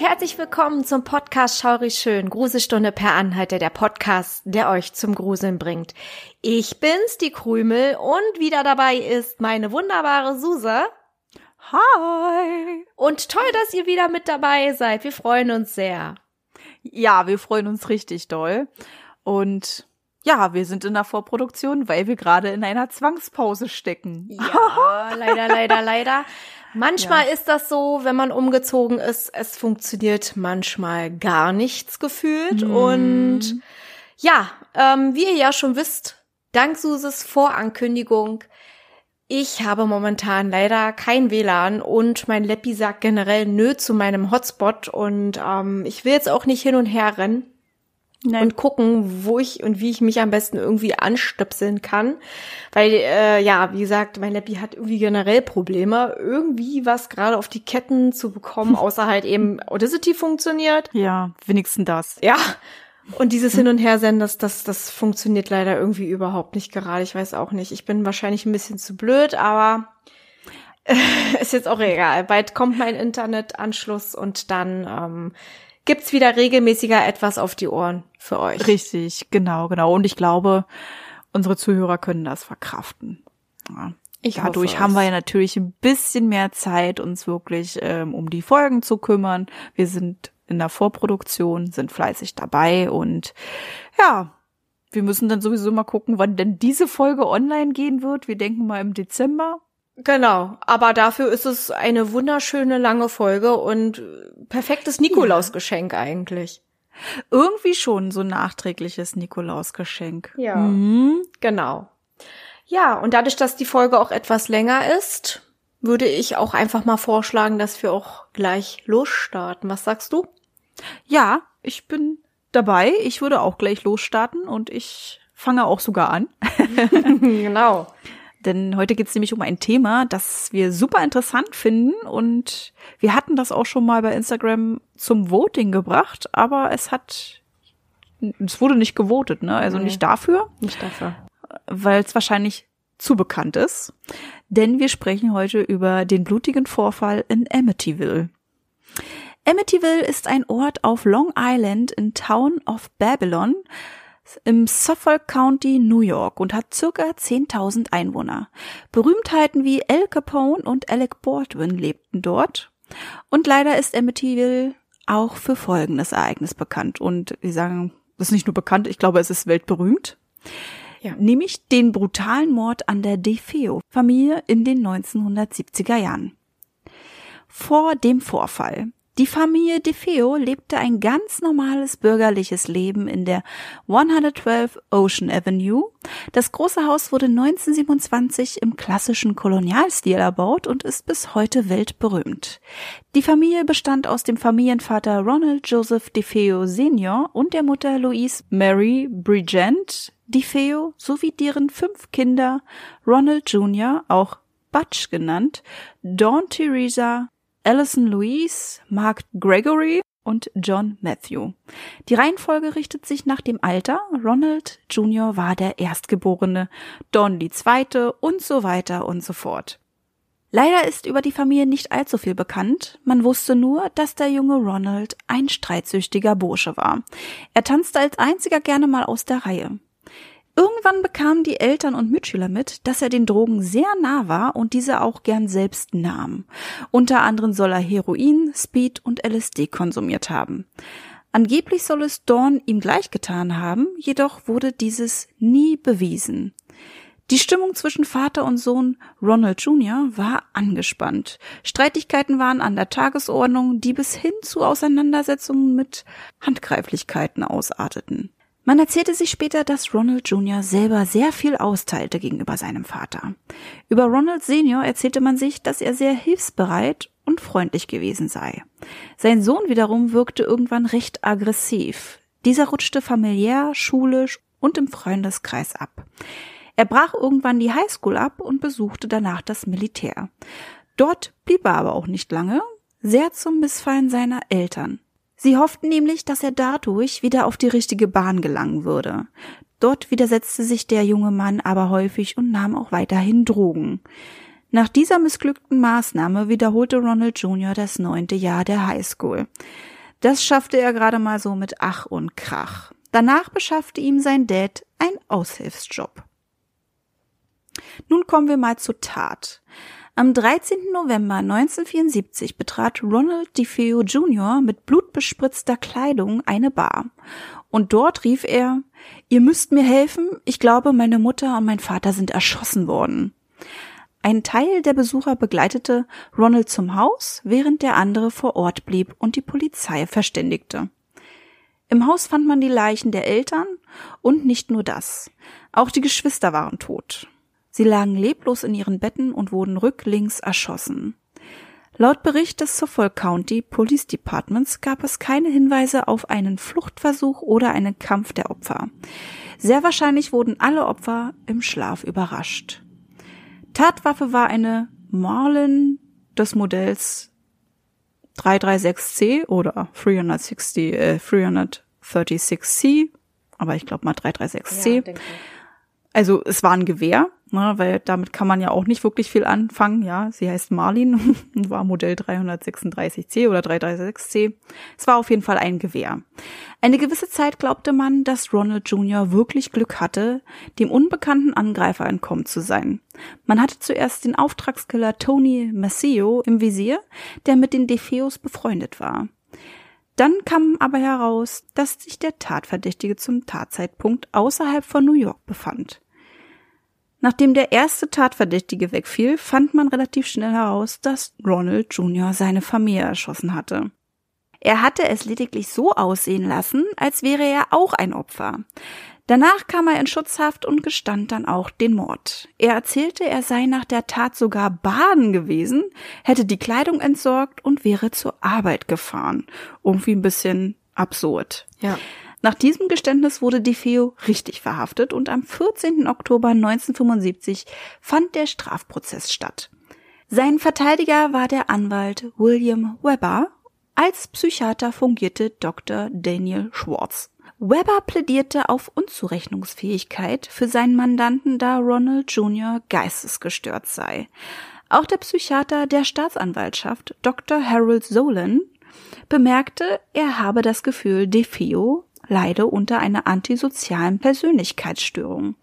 Und herzlich willkommen zum Podcast Schaurig Schön, Gruselstunde per Anhalter, der Podcast, der euch zum Gruseln bringt. Ich bin's, die Krümel, und wieder dabei ist meine wunderbare Susa. Hi! Und toll, dass ihr wieder mit dabei seid. Wir freuen uns sehr. Ja, wir freuen uns richtig doll. Und ja, wir sind in der Vorproduktion, weil wir gerade in einer Zwangspause stecken. Ja, leider, leider, leider. Manchmal ja. ist das so, wenn man umgezogen ist, es funktioniert manchmal gar nichts gefühlt. Mm. Und ja, ähm, wie ihr ja schon wisst, dank Suses Vorankündigung, ich habe momentan leider kein WLAN und mein Leppi sagt generell nö zu meinem Hotspot und ähm, ich will jetzt auch nicht hin und her rennen. Nein. und gucken, wo ich und wie ich mich am besten irgendwie anstöpseln kann. Weil, äh, ja, wie gesagt, mein Leppi hat irgendwie generell Probleme, irgendwie was gerade auf die Ketten zu bekommen, außer halt eben Audacity funktioniert. Ja, wenigstens das. Ja. Und dieses Hin- und Hersenden, das, das, das funktioniert leider irgendwie überhaupt nicht gerade. Ich weiß auch nicht. Ich bin wahrscheinlich ein bisschen zu blöd, aber äh, ist jetzt auch egal. Bald kommt mein Internetanschluss und dann ähm, gibt's wieder regelmäßiger etwas auf die Ohren für euch. Richtig, genau, genau. Und ich glaube, unsere Zuhörer können das verkraften. Ja. Ich Dadurch haben wir ja natürlich ein bisschen mehr Zeit, uns wirklich ähm, um die Folgen zu kümmern. Wir sind in der Vorproduktion, sind fleißig dabei und ja, wir müssen dann sowieso mal gucken, wann denn diese Folge online gehen wird. Wir denken mal im Dezember. Genau, aber dafür ist es eine wunderschöne lange Folge und perfektes Nikolausgeschenk ja. eigentlich. Irgendwie schon so ein nachträgliches Nikolausgeschenk. Ja, mhm. genau. Ja, und dadurch, dass die Folge auch etwas länger ist, würde ich auch einfach mal vorschlagen, dass wir auch gleich losstarten. Was sagst du? Ja, ich bin dabei. Ich würde auch gleich losstarten und ich fange auch sogar an. genau. Denn heute geht es nämlich um ein Thema, das wir super interessant finden und wir hatten das auch schon mal bei Instagram zum Voting gebracht, aber es hat, es wurde nicht gewotet, ne? Also nee, nicht dafür. Nicht dafür. Weil es wahrscheinlich zu bekannt ist. Denn wir sprechen heute über den blutigen Vorfall in Amityville. Amityville ist ein Ort auf Long Island in Town of Babylon, im Suffolk County, New York und hat circa 10.000 Einwohner. Berühmtheiten wie Al Capone und Alec Baldwin lebten dort. Und leider ist Amityville auch für folgendes Ereignis bekannt. Und wir sagen, das ist nicht nur bekannt, ich glaube, es ist weltberühmt. Ja. Nämlich den brutalen Mord an der DeFeo-Familie in den 1970er Jahren. Vor dem Vorfall die Familie DeFeo lebte ein ganz normales bürgerliches Leben in der 112 Ocean Avenue. Das große Haus wurde 1927 im klassischen Kolonialstil erbaut und ist bis heute weltberühmt. Die Familie bestand aus dem Familienvater Ronald Joseph DeFeo Senior und der Mutter Louise Mary Brigent DeFeo sowie deren fünf Kinder Ronald Jr., auch Butch genannt, Dawn Theresa, Alison Louise, Mark Gregory und John Matthew. Die Reihenfolge richtet sich nach dem Alter. Ronald Jr. war der Erstgeborene, Don die Zweite und so weiter und so fort. Leider ist über die Familie nicht allzu viel bekannt. Man wusste nur, dass der junge Ronald ein streitsüchtiger Bursche war. Er tanzte als einziger gerne mal aus der Reihe. Irgendwann bekamen die Eltern und Mitschüler mit, dass er den Drogen sehr nah war und diese auch gern selbst nahm. Unter anderem soll er Heroin, Speed und LSD konsumiert haben. Angeblich soll es Dawn ihm gleichgetan haben, jedoch wurde dieses nie bewiesen. Die Stimmung zwischen Vater und Sohn Ronald Jr. war angespannt. Streitigkeiten waren an der Tagesordnung, die bis hin zu Auseinandersetzungen mit Handgreiflichkeiten ausarteten. Man erzählte sich später, dass Ronald Jr. selber sehr viel austeilte gegenüber seinem Vater. Über Ronald Senior erzählte man sich, dass er sehr hilfsbereit und freundlich gewesen sei. Sein Sohn wiederum wirkte irgendwann recht aggressiv. Dieser rutschte familiär, schulisch und im Freundeskreis ab. Er brach irgendwann die Highschool ab und besuchte danach das Militär. Dort blieb er aber auch nicht lange, sehr zum Missfallen seiner Eltern. Sie hofften nämlich, dass er dadurch wieder auf die richtige Bahn gelangen würde. Dort widersetzte sich der junge Mann aber häufig und nahm auch weiterhin Drogen. Nach dieser missglückten Maßnahme wiederholte Ronald Jr. das neunte Jahr der Highschool. Das schaffte er gerade mal so mit Ach und Krach. Danach beschaffte ihm sein Dad ein Aushilfsjob. Nun kommen wir mal zur Tat. Am 13. November 1974 betrat Ronald DeFeo Jr. mit blutbespritzter Kleidung eine Bar. Und dort rief er, ihr müsst mir helfen, ich glaube, meine Mutter und mein Vater sind erschossen worden. Ein Teil der Besucher begleitete Ronald zum Haus, während der andere vor Ort blieb und die Polizei verständigte. Im Haus fand man die Leichen der Eltern und nicht nur das. Auch die Geschwister waren tot. Sie lagen leblos in ihren Betten und wurden rücklings erschossen. Laut Bericht des Suffolk County Police Departments gab es keine Hinweise auf einen Fluchtversuch oder einen Kampf der Opfer. Sehr wahrscheinlich wurden alle Opfer im Schlaf überrascht. Tatwaffe war eine Marlin des Modells 336C oder 360, äh, 336C, aber ich glaube mal 336C. Ja, also es war ein Gewehr Ne, weil damit kann man ja auch nicht wirklich viel anfangen. Ja, sie heißt Marlin und war Modell 336C oder 336C. Es war auf jeden Fall ein Gewehr. Eine gewisse Zeit glaubte man, dass Ronald Jr. wirklich Glück hatte, dem unbekannten Angreifer entkommen zu sein. Man hatte zuerst den Auftragskiller Tony Maceo im Visier, der mit den DeFeos befreundet war. Dann kam aber heraus, dass sich der Tatverdächtige zum Tatzeitpunkt außerhalb von New York befand. Nachdem der erste Tatverdächtige wegfiel, fand man relativ schnell heraus, dass Ronald Jr. seine Familie erschossen hatte. Er hatte es lediglich so aussehen lassen, als wäre er auch ein Opfer. Danach kam er in Schutzhaft und gestand dann auch den Mord. Er erzählte, er sei nach der Tat sogar baden gewesen, hätte die Kleidung entsorgt und wäre zur Arbeit gefahren. Irgendwie ein bisschen absurd. Ja. Nach diesem Geständnis wurde DeFeo richtig verhaftet und am 14. Oktober 1975 fand der Strafprozess statt. Sein Verteidiger war der Anwalt William Weber. Als Psychiater fungierte Dr. Daniel Schwartz. Weber plädierte auf Unzurechnungsfähigkeit für seinen Mandanten, da Ronald Jr. geistesgestört sei. Auch der Psychiater der Staatsanwaltschaft, Dr. Harold Solon, bemerkte, er habe das Gefühl, DeFeo leide unter einer antisozialen Persönlichkeitsstörung,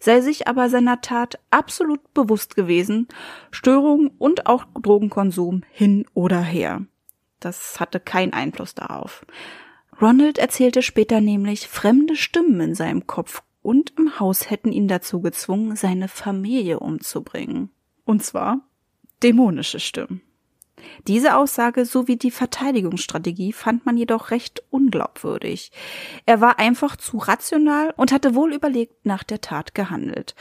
sei sich aber seiner Tat absolut bewusst gewesen, Störung und auch Drogenkonsum hin oder her. Das hatte keinen Einfluss darauf. Ronald erzählte später nämlich, fremde Stimmen in seinem Kopf und im Haus hätten ihn dazu gezwungen, seine Familie umzubringen. Und zwar dämonische Stimmen. Diese Aussage sowie die Verteidigungsstrategie fand man jedoch recht unglaubwürdig. Er war einfach zu rational und hatte wohl überlegt nach der Tat gehandelt.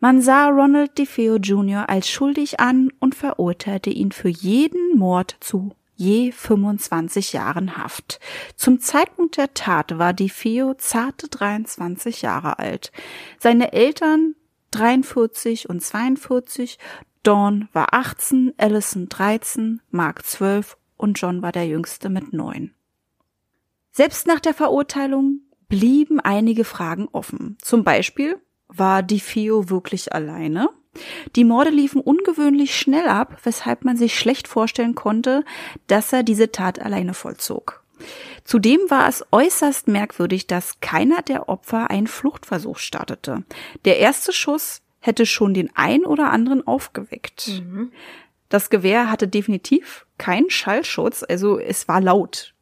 Man sah Ronald DeFeo Jr. als schuldig an und verurteilte ihn für jeden Mord zu je 25 Jahren Haft. Zum Zeitpunkt der Tat war DeFeo zarte 23 Jahre alt. Seine Eltern 43 und 42 Dawn war 18, Allison 13, Mark 12 und John war der jüngste mit 9. Selbst nach der Verurteilung blieben einige Fragen offen. Zum Beispiel, war DiFio wirklich alleine? Die Morde liefen ungewöhnlich schnell ab, weshalb man sich schlecht vorstellen konnte, dass er diese Tat alleine vollzog. Zudem war es äußerst merkwürdig, dass keiner der Opfer einen Fluchtversuch startete. Der erste Schuss hätte schon den ein oder anderen aufgeweckt. Mhm. Das Gewehr hatte definitiv keinen Schallschutz, also es war laut.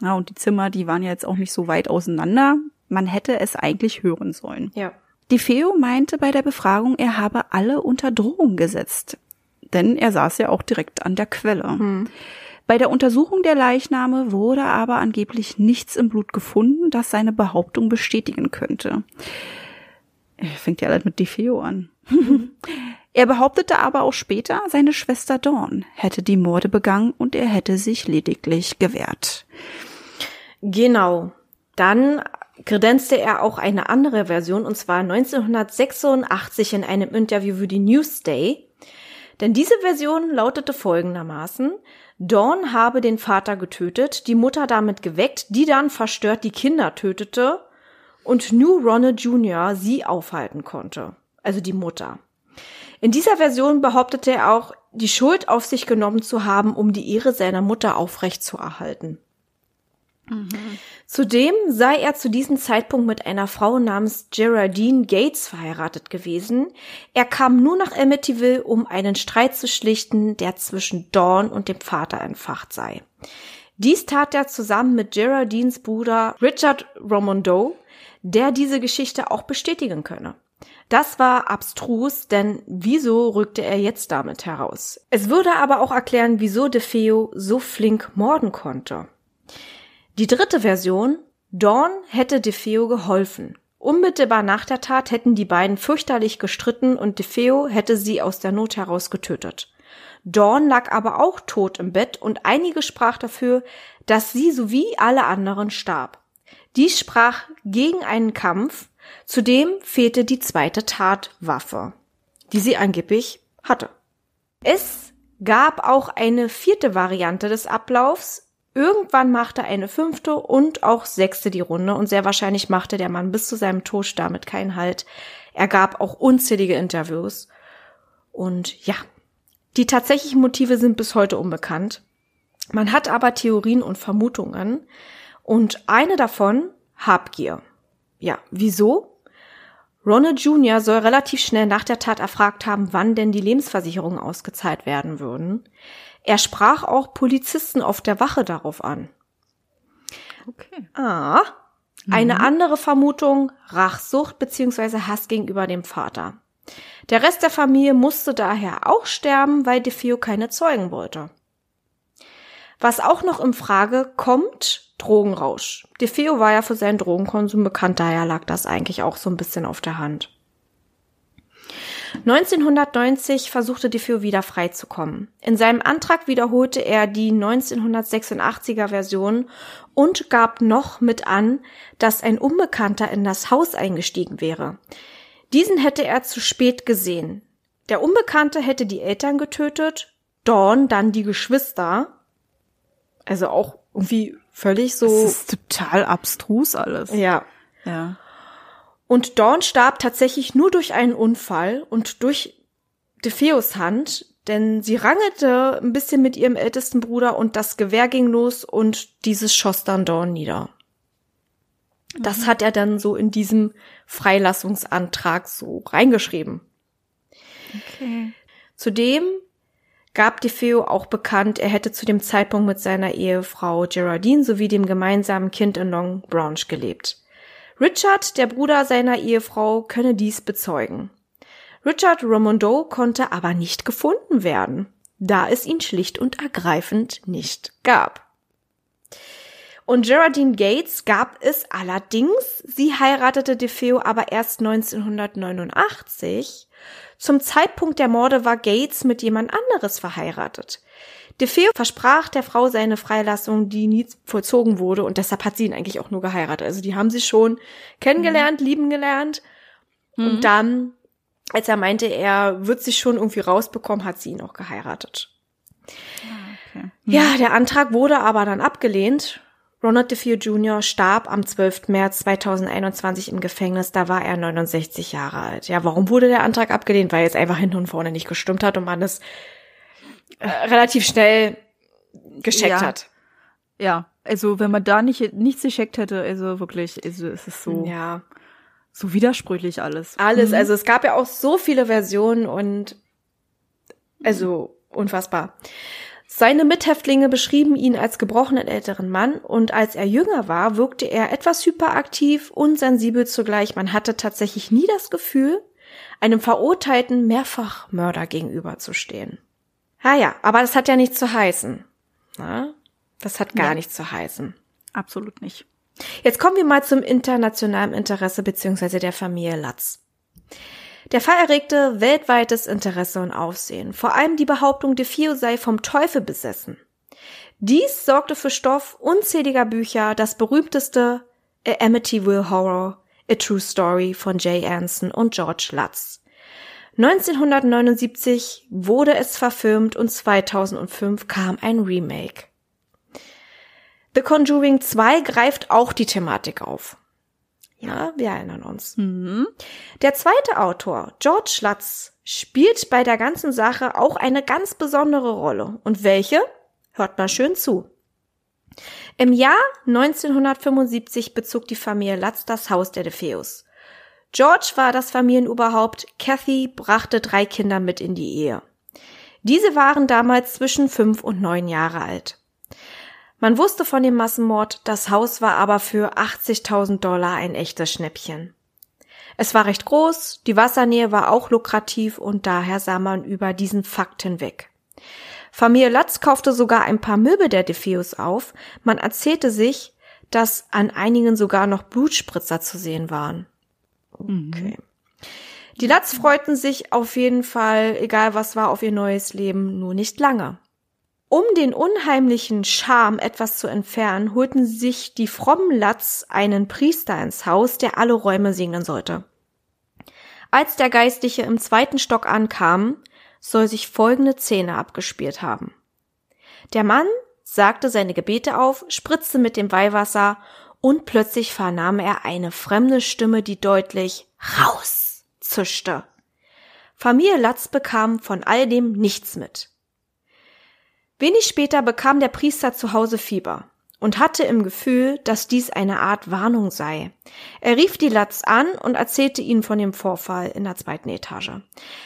Ja, und die Zimmer, die waren ja jetzt auch nicht so weit auseinander. Man hätte es eigentlich hören sollen. Ja. Die Feo meinte bei der Befragung, er habe alle unter Drohung gesetzt. Denn er saß ja auch direkt an der Quelle. Mhm. Bei der Untersuchung der Leichname wurde aber angeblich nichts im Blut gefunden, das seine Behauptung bestätigen könnte. Fängt ja alles mit DeFeo an. er behauptete aber auch später, seine Schwester Dawn hätte die Morde begangen und er hätte sich lediglich gewehrt. Genau. Dann kredenzte er auch eine andere Version, und zwar 1986 in einem Interview für die Newsday. Denn diese Version lautete folgendermaßen, Dawn habe den Vater getötet, die Mutter damit geweckt, die dann verstört die Kinder tötete und New Ronald Jr. sie aufhalten konnte. Also die Mutter. In dieser Version behauptete er auch, die Schuld auf sich genommen zu haben, um die Ehre seiner Mutter aufrechtzuerhalten. Mhm. Zudem sei er zu diesem Zeitpunkt mit einer Frau namens Geraldine Gates verheiratet gewesen. Er kam nur nach Amityville, um einen Streit zu schlichten, der zwischen Dawn und dem Vater entfacht sei. Dies tat er zusammen mit Geraldines Bruder Richard Romondo, der diese Geschichte auch bestätigen könne. Das war abstrus, denn wieso rückte er jetzt damit heraus? Es würde aber auch erklären, wieso DeFeo so flink morden konnte. Die dritte Version, Dawn hätte DeFeo geholfen. Unmittelbar nach der Tat hätten die beiden fürchterlich gestritten und DeFeo hätte sie aus der Not heraus getötet. Dawn lag aber auch tot im Bett und einige sprach dafür, dass sie sowie alle anderen starb. Dies sprach gegen einen Kampf, Zudem fehlte die zweite Tatwaffe, die sie angeblich hatte. Es gab auch eine vierte Variante des Ablaufs. Irgendwann machte eine fünfte und auch sechste die Runde und sehr wahrscheinlich machte der Mann bis zu seinem Tod damit keinen Halt. Er gab auch unzählige Interviews. Und ja, die tatsächlichen Motive sind bis heute unbekannt. Man hat aber Theorien und Vermutungen. Und eine davon Habgier. Ja, wieso? Ronald Jr. soll relativ schnell nach der Tat erfragt haben, wann denn die Lebensversicherungen ausgezahlt werden würden. Er sprach auch Polizisten auf der Wache darauf an. Okay. Ah. Eine mhm. andere Vermutung, Rachsucht bzw. Hass gegenüber dem Vater. Der Rest der Familie musste daher auch sterben, weil DeFeo keine Zeugen wollte. Was auch noch in Frage kommt, Drogenrausch. DeFeo war ja für seinen Drogenkonsum bekannt, daher lag das eigentlich auch so ein bisschen auf der Hand. 1990 versuchte DeFeo wieder freizukommen. In seinem Antrag wiederholte er die 1986er Version und gab noch mit an, dass ein Unbekannter in das Haus eingestiegen wäre. Diesen hätte er zu spät gesehen. Der Unbekannte hätte die Eltern getötet, Dawn dann die Geschwister. Also auch irgendwie völlig so. Das ist total abstrus alles. Ja. Ja. Und Dawn starb tatsächlich nur durch einen Unfall und durch DeFeos Hand, denn sie rangelte ein bisschen mit ihrem ältesten Bruder und das Gewehr ging los und dieses schoss dann Dawn nieder. Das mhm. hat er dann so in diesem Freilassungsantrag so reingeschrieben. Okay. Zudem gab DeFeo auch bekannt, er hätte zu dem Zeitpunkt mit seiner Ehefrau Geraldine sowie dem gemeinsamen Kind in Long Branch gelebt. Richard, der Bruder seiner Ehefrau, könne dies bezeugen. Richard Romondo konnte aber nicht gefunden werden, da es ihn schlicht und ergreifend nicht gab. Und Geraldine Gates gab es allerdings. Sie heiratete DeFeo aber erst 1989 zum Zeitpunkt der Morde war Gates mit jemand anderes verheiratet. DeFeo versprach der Frau seine Freilassung, die nie vollzogen wurde, und deshalb hat sie ihn eigentlich auch nur geheiratet. Also die haben sie schon kennengelernt, mhm. lieben gelernt. Mhm. Und dann, als er meinte, er wird sich schon irgendwie rausbekommen, hat sie ihn auch geheiratet. Ah, okay. Mhm. Ja, der Antrag wurde aber dann abgelehnt Ronald DeFeo Jr. starb am 12. März 2021 im Gefängnis, da war er 69 Jahre alt. Ja, warum wurde der Antrag abgelehnt? Weil es einfach hinten und vorne nicht gestimmt hat und man es äh, relativ schnell gescheckt ja. hat. Ja, also wenn man da nicht nichts gescheckt hätte, also wirklich, also es ist so ja. so widersprüchlich alles. Alles, mhm. also es gab ja auch so viele Versionen und also unfassbar. Seine Mithäftlinge beschrieben ihn als gebrochenen älteren Mann und als er jünger war, wirkte er etwas hyperaktiv und sensibel zugleich. Man hatte tatsächlich nie das Gefühl, einem verurteilten Mehrfachmörder gegenüberzustehen. Ja, ja, aber das hat ja nichts zu heißen. Na? Das hat gar ja. nichts zu heißen. Absolut nicht. Jetzt kommen wir mal zum internationalen Interesse beziehungsweise der Familie Latz. Der Fall erregte weltweites Interesse und Aufsehen, vor allem die Behauptung, DeFeo sei vom Teufel besessen. Dies sorgte für Stoff unzähliger Bücher, das berühmteste A Amityville Horror, A True Story von Jay Anson und George Lutz. 1979 wurde es verfilmt und 2005 kam ein Remake. The Conjuring 2 greift auch die Thematik auf. Ja, wir erinnern uns. Mhm. Der zweite Autor, George Lutz, spielt bei der ganzen Sache auch eine ganz besondere Rolle. Und welche? Hört mal schön zu. Im Jahr 1975 bezog die Familie Lutz das Haus der DeFeus. George war das Familienoberhaupt, Kathy brachte drei Kinder mit in die Ehe. Diese waren damals zwischen fünf und neun Jahre alt. Man wusste von dem Massenmord, das Haus war aber für 80.000 Dollar ein echtes Schnäppchen. Es war recht groß, die Wassernähe war auch lukrativ und daher sah man über diesen Fakt hinweg. Familie Latz kaufte sogar ein paar Möbel der DeFeus auf. Man erzählte sich, dass an einigen sogar noch Blutspritzer zu sehen waren. Okay. Die Latz freuten sich auf jeden Fall, egal was war, auf ihr neues Leben, nur nicht lange. Um den unheimlichen Charme etwas zu entfernen, holten sich die frommen Latz einen Priester ins Haus, der alle Räume segnen sollte. Als der Geistliche im zweiten Stock ankam, soll sich folgende Szene abgespielt haben. Der Mann sagte seine Gebete auf, spritzte mit dem Weihwasser und plötzlich vernahm er eine fremde Stimme, die deutlich raus zischte. Familie Latz bekam von all dem nichts mit. Wenig später bekam der Priester zu Hause Fieber und hatte im Gefühl, dass dies eine Art Warnung sei. Er rief die Latz an und erzählte ihnen von dem Vorfall in der zweiten Etage.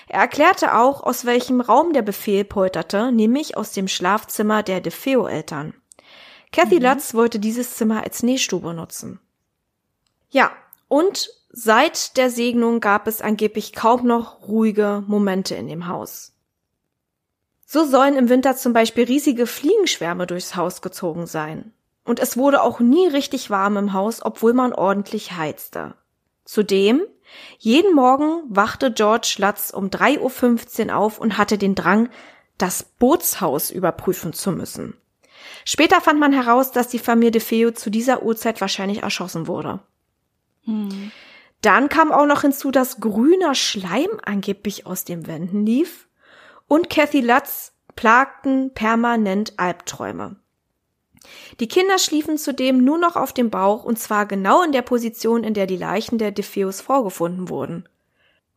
Er erklärte auch, aus welchem Raum der Befehl polterte, nämlich aus dem Schlafzimmer der DeFeo-Eltern. Kathy mhm. Latz wollte dieses Zimmer als Nähstube nutzen. Ja, und seit der Segnung gab es angeblich kaum noch ruhige Momente in dem Haus. So sollen im Winter zum Beispiel riesige Fliegenschwärme durchs Haus gezogen sein. Und es wurde auch nie richtig warm im Haus, obwohl man ordentlich heizte. Zudem, jeden Morgen wachte George Latz um 3.15 Uhr auf und hatte den Drang, das Bootshaus überprüfen zu müssen. Später fand man heraus, dass die Familie de Feo zu dieser Uhrzeit wahrscheinlich erschossen wurde. Hm. Dann kam auch noch hinzu, dass grüner Schleim angeblich aus den Wänden lief und Kathy Lutz plagten permanent Albträume. Die Kinder schliefen zudem nur noch auf dem Bauch und zwar genau in der Position, in der die Leichen der DeFeos vorgefunden wurden.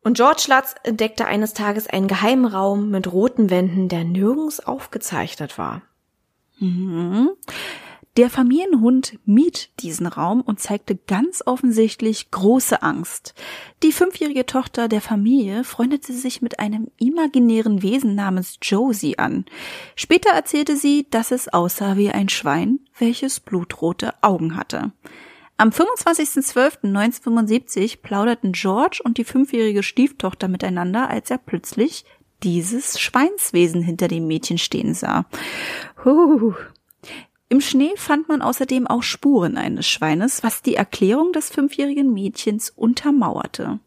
Und George Lutz entdeckte eines Tages einen geheimen Raum mit roten Wänden, der nirgends aufgezeichnet war. Mhm. Der Familienhund mied diesen Raum und zeigte ganz offensichtlich große Angst. Die fünfjährige Tochter der Familie freundete sich mit einem imaginären Wesen namens Josie an. Später erzählte sie, dass es aussah wie ein Schwein, welches blutrote Augen hatte. Am 25.12.1975 plauderten George und die fünfjährige Stieftochter miteinander, als er plötzlich dieses Schweinswesen hinter dem Mädchen stehen sah. Huh. Im Schnee fand man außerdem auch Spuren eines Schweines, was die Erklärung des fünfjährigen Mädchens untermauerte.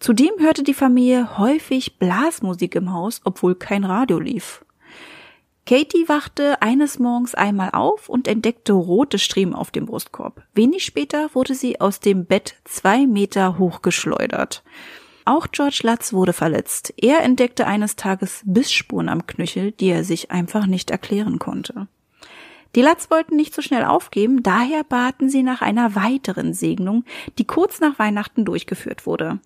Zudem hörte die Familie häufig Blasmusik im Haus, obwohl kein Radio lief. Katie wachte eines Morgens einmal auf und entdeckte rote Striemen auf dem Brustkorb. Wenig später wurde sie aus dem Bett zwei Meter hochgeschleudert. Auch George Lutz wurde verletzt. Er entdeckte eines Tages Bissspuren am Knöchel, die er sich einfach nicht erklären konnte. Die Latz wollten nicht so schnell aufgeben, daher baten sie nach einer weiteren Segnung, die kurz nach Weihnachten durchgeführt wurde.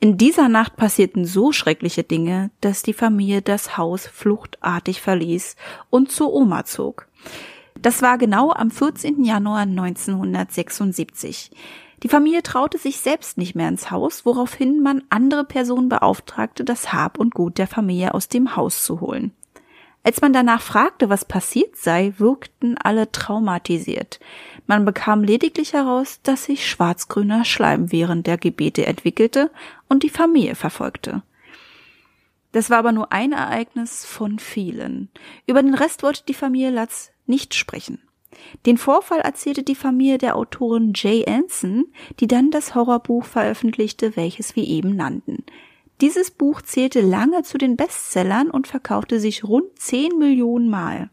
In dieser Nacht passierten so schreckliche Dinge, dass die Familie das Haus fluchtartig verließ und zur Oma zog. Das war genau am 14. Januar 1976. Die Familie traute sich selbst nicht mehr ins Haus, woraufhin man andere Personen beauftragte, das Hab und Gut der Familie aus dem Haus zu holen. Als man danach fragte, was passiert sei, wirkten alle traumatisiert. Man bekam lediglich heraus, dass sich schwarzgrüner Schleim während der Gebete entwickelte und die Familie verfolgte. Das war aber nur ein Ereignis von vielen. Über den Rest wollte die Familie Latz nicht sprechen. Den Vorfall erzählte die Familie der Autorin Jay Anson, die dann das Horrorbuch veröffentlichte, welches wir eben nannten. Dieses Buch zählte lange zu den Bestsellern und verkaufte sich rund 10 Millionen Mal.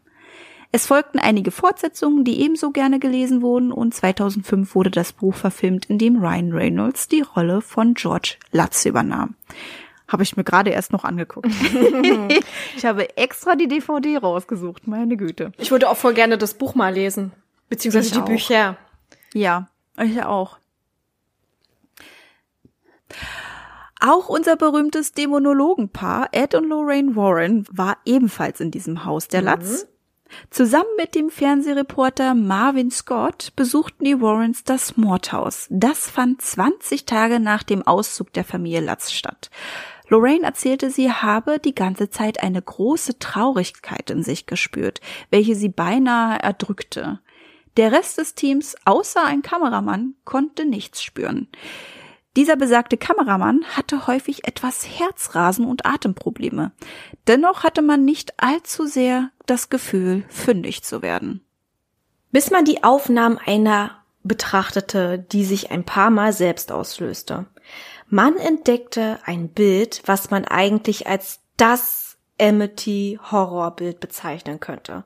Es folgten einige Fortsetzungen, die ebenso gerne gelesen wurden und 2005 wurde das Buch verfilmt, in dem Ryan Reynolds die Rolle von George Lutz übernahm. Habe ich mir gerade erst noch angeguckt. ich habe extra die DVD rausgesucht, meine Güte. Ich würde auch voll gerne das Buch mal lesen. Beziehungsweise Ich die auch. Bücher. Ja, ich auch. Auch unser berühmtes Dämonologenpaar Ed und Lorraine Warren war ebenfalls in diesem Haus der Latz. Zusammen mit dem Fernsehreporter Marvin Scott besuchten die Warrens das Mordhaus. Das fand 20 Tage nach dem Auszug der Familie Latz statt. Lorraine erzählte, sie habe die ganze Zeit eine große Traurigkeit in sich gespürt, welche sie beinahe erdrückte. Der Rest des Teams, außer ein Kameramann, konnte nichts spüren. Dieser besagte Kameramann hatte häufig etwas Herzrasen und Atemprobleme. Dennoch hatte man nicht allzu sehr das Gefühl, fündig zu werden. Bis man die Aufnahmen einer betrachtete, die sich ein paar Mal selbst auslöste. Man entdeckte ein Bild, was man eigentlich als das Amity-Horrorbild bezeichnen könnte.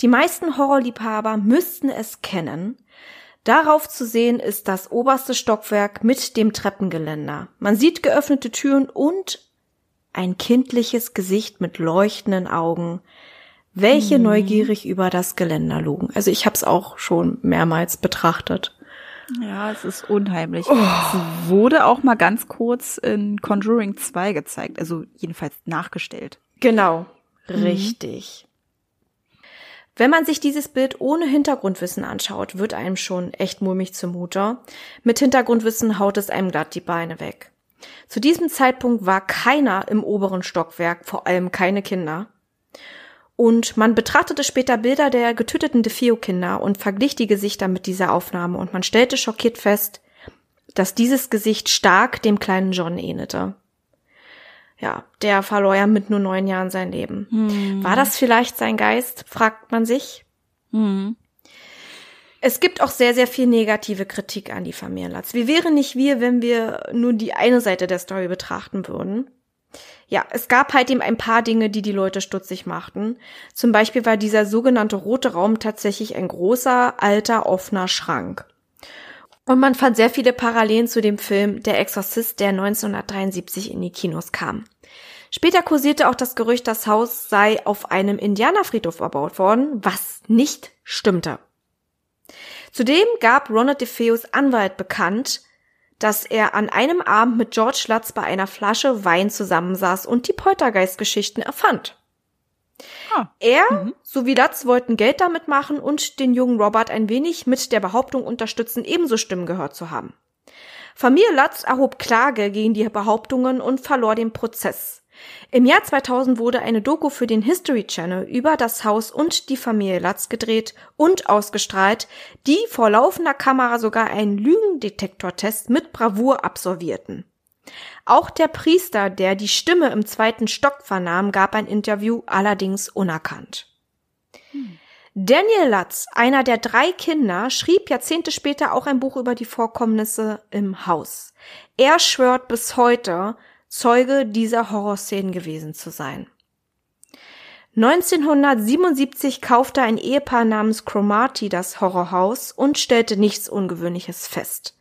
Die meisten Horrorliebhaber müssten es kennen. Darauf zu sehen ist das oberste Stockwerk mit dem Treppengeländer. Man sieht geöffnete Türen und ein kindliches Gesicht mit leuchtenden Augen, welche neugierig über das Geländer lugen. Also ich habe es auch schon mehrmals betrachtet. Ja, es ist unheimlich. Es wurde auch mal ganz kurz in Conjuring 2 gezeigt, also jedenfalls nachgestellt. Genau, richtig. Wenn man sich dieses Bild ohne Hintergrundwissen anschaut, wird einem schon echt mulmig zumute. Mit Hintergrundwissen haut es einem glatt die Beine weg. Zu diesem Zeitpunkt war keiner im oberen Stockwerk, vor allem keine Kinder. Und man betrachtete später Bilder der getöteten DeFeo-Kinder und verglich die Gesichter mit dieser Aufnahme und man stellte schockiert fest, dass dieses Gesicht stark dem kleinen John ähnelte. Ja, der verlor ja mit nur neun Jahren sein Leben. War das vielleicht sein Geist, fragt man sich. Es gibt auch sehr, sehr viel negative Kritik an die Familie Latz. Wir wären nicht wir, wenn wir nur die eine Seite der Story betrachten würden. Ja, es gab halt eben ein paar Dinge, die die Leute stutzig machten. Zum Beispiel war dieser sogenannte rote Raum tatsächlich ein großer, alter, offener Schrank. Und man fand sehr viele Parallelen zu dem Film Der Exorzist, der 1973 in die Kinos kam. Später kursierte auch das Gerücht, das Haus sei auf einem Indianerfriedhof erbaut worden, was nicht stimmte. Zudem gab Ronald DeFeos Anwalt bekannt, dass er an einem Abend mit George Lutz bei einer Flasche Wein zusammensaß und die Poltergeist-Geschichten erfand. Ah. Er sowie Lutz wollten Geld damit machen und den jungen Robert ein wenig mit der Behauptung unterstützen, ebenso Stimmen gehört zu haben. Familie Lutz erhob Klage gegen die Behauptungen und verlor den Prozess. Im Jahr 2000 wurde eine Doku für den History Channel über das Haus und die Familie Lutz gedreht und ausgestrahlt, die vor laufender Kamera sogar einen Lügendetektortest mit Bravour absolvierten. Auch der Priester, der die Stimme im zweiten Stock vernahm, gab ein Interview, allerdings unerkannt. Daniel Lutz, einer der drei Kinder, schrieb Jahrzehnte später auch ein Buch über die Vorkommnisse im Haus. Er schwört bis heute, Zeuge dieser Horrorszenen gewesen zu sein. 1977 kaufte ein Ehepaar namens Cromarty das Horrorhaus und stellte nichts Ungewöhnliches fest.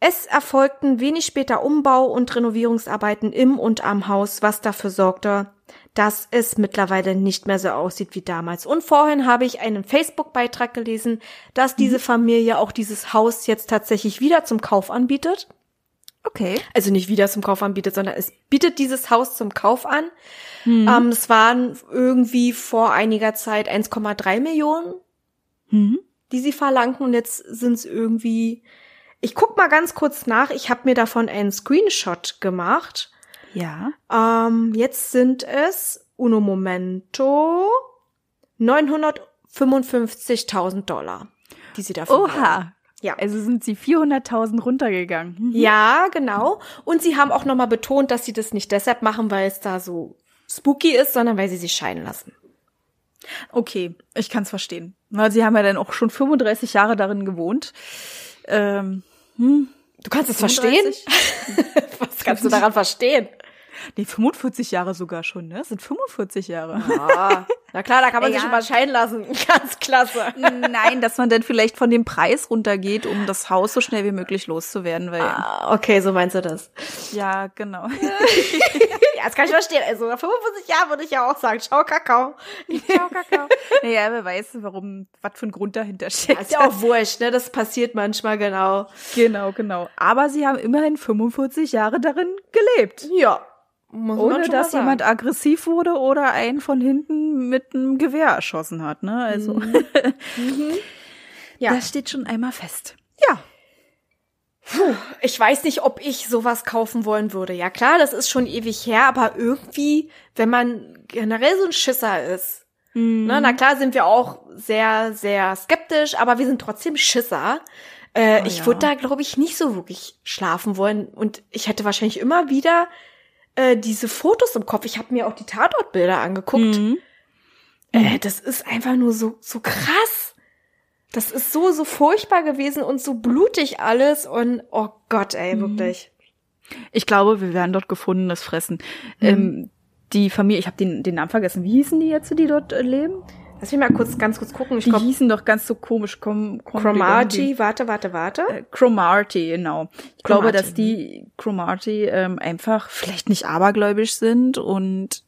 Es erfolgten wenig später Umbau- und Renovierungsarbeiten im und am Haus, was dafür sorgte, dass es mittlerweile nicht mehr so aussieht wie damals. Und vorhin habe ich einen Facebook-Beitrag gelesen, dass diese Familie auch dieses Haus jetzt tatsächlich wieder zum Kauf anbietet. Okay. Also nicht wieder zum Kauf anbietet, sondern es bietet dieses Haus zum Kauf an. Ähm, es waren irgendwie vor einiger Zeit 1,3 Millionen, Mhm. die sie verlangten. Und jetzt sind es irgendwie. Ich guck mal ganz kurz nach. Ich habe mir davon einen Screenshot gemacht. Ja. Ähm, jetzt sind es uno momento 955.000 Dollar, die sie dafür. Oha. Ja. Also sind sie 400.000 runtergegangen. Mhm. Ja, genau. Und sie haben auch nochmal betont, dass sie das nicht deshalb machen, weil es da so spooky ist, sondern weil sie sich scheiden lassen. Okay, ich kann es verstehen. Weil sie haben ja dann auch schon 35 Jahre darin gewohnt. Ähm, hm, Du kannst es verstehen? 35? Was kannst du daran verstehen? Nee, 45 Jahre sogar schon, ne? Das sind 45 Jahre. Ja. Na klar, da kann man Ja. sich schon mal scheiden lassen. Ganz klasse. Nein, dass man dann vielleicht von dem Preis runtergeht, um das Haus so schnell wie möglich loszuwerden, weil Ah, okay, so meinst du das. ja, genau. Ja, das kann ich verstehen. Also nach 55 Jahren würde ich ja auch sagen, ciao Kakao. Ciao, Kakao. Naja, wer weiß, warum, was für ein Grund dahinter steckt. Ist ja auch wurscht, ne? Das passiert manchmal genau. Genau, genau. Aber sie haben immerhin 45 Jahre darin gelebt. Ja. Muss Ohne dass jemand aggressiv wurde oder einen von hinten mit einem Gewehr erschossen hat, ne? Also, Ja. das steht schon einmal fest. Ja. Ich weiß nicht, ob ich sowas kaufen wollen würde. Ja klar, das ist schon ewig her, aber irgendwie, wenn man generell so ein Schisser ist, ne, na klar sind wir auch sehr, sehr skeptisch, aber wir sind trotzdem Schisser. Äh, Oh ich ja. würde da, glaube ich, nicht so wirklich schlafen wollen. Und ich hätte wahrscheinlich immer wieder äh, diese Fotos im Kopf. Ich habe mir auch die Tatortbilder angeguckt. Mhm. Äh, das ist einfach nur so, so krass. Das ist so, so furchtbar gewesen und so blutig alles und oh Gott, ey, wirklich. Ich glaube, wir werden dort gefundenes Fressen. Ähm, die Familie, ich habe den, den Namen vergessen. Wie hießen die jetzt, die dort äh, leben? Lass mich mal kurz, ganz kurz gucken. Ich Die glaube, hießen doch ganz so komisch. Com, com, Cromarty, warte, warte, warte. Äh, Cromarty, genau. Ich glaube, Cromarty, dass die Cromarty ähm, einfach vielleicht nicht abergläubisch sind und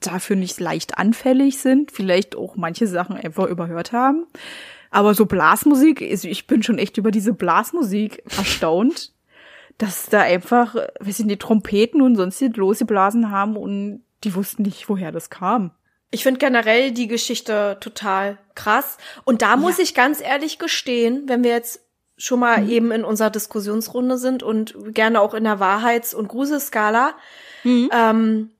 dafür nicht leicht anfällig sind, vielleicht auch manche Sachen einfach überhört haben. Aber so Blasmusik, ich bin schon echt über diese Blasmusik erstaunt, dass da einfach, weiß ich nicht, Trompeten und sonst losgeblasen haben und die wussten nicht, woher das kam. Ich finde generell die Geschichte total krass. Und da muss ich ganz ehrlich gestehen, wenn wir jetzt schon mal eben in unserer Diskussionsrunde sind und gerne auch in der Wahrheits- und Gruselskala, ähm,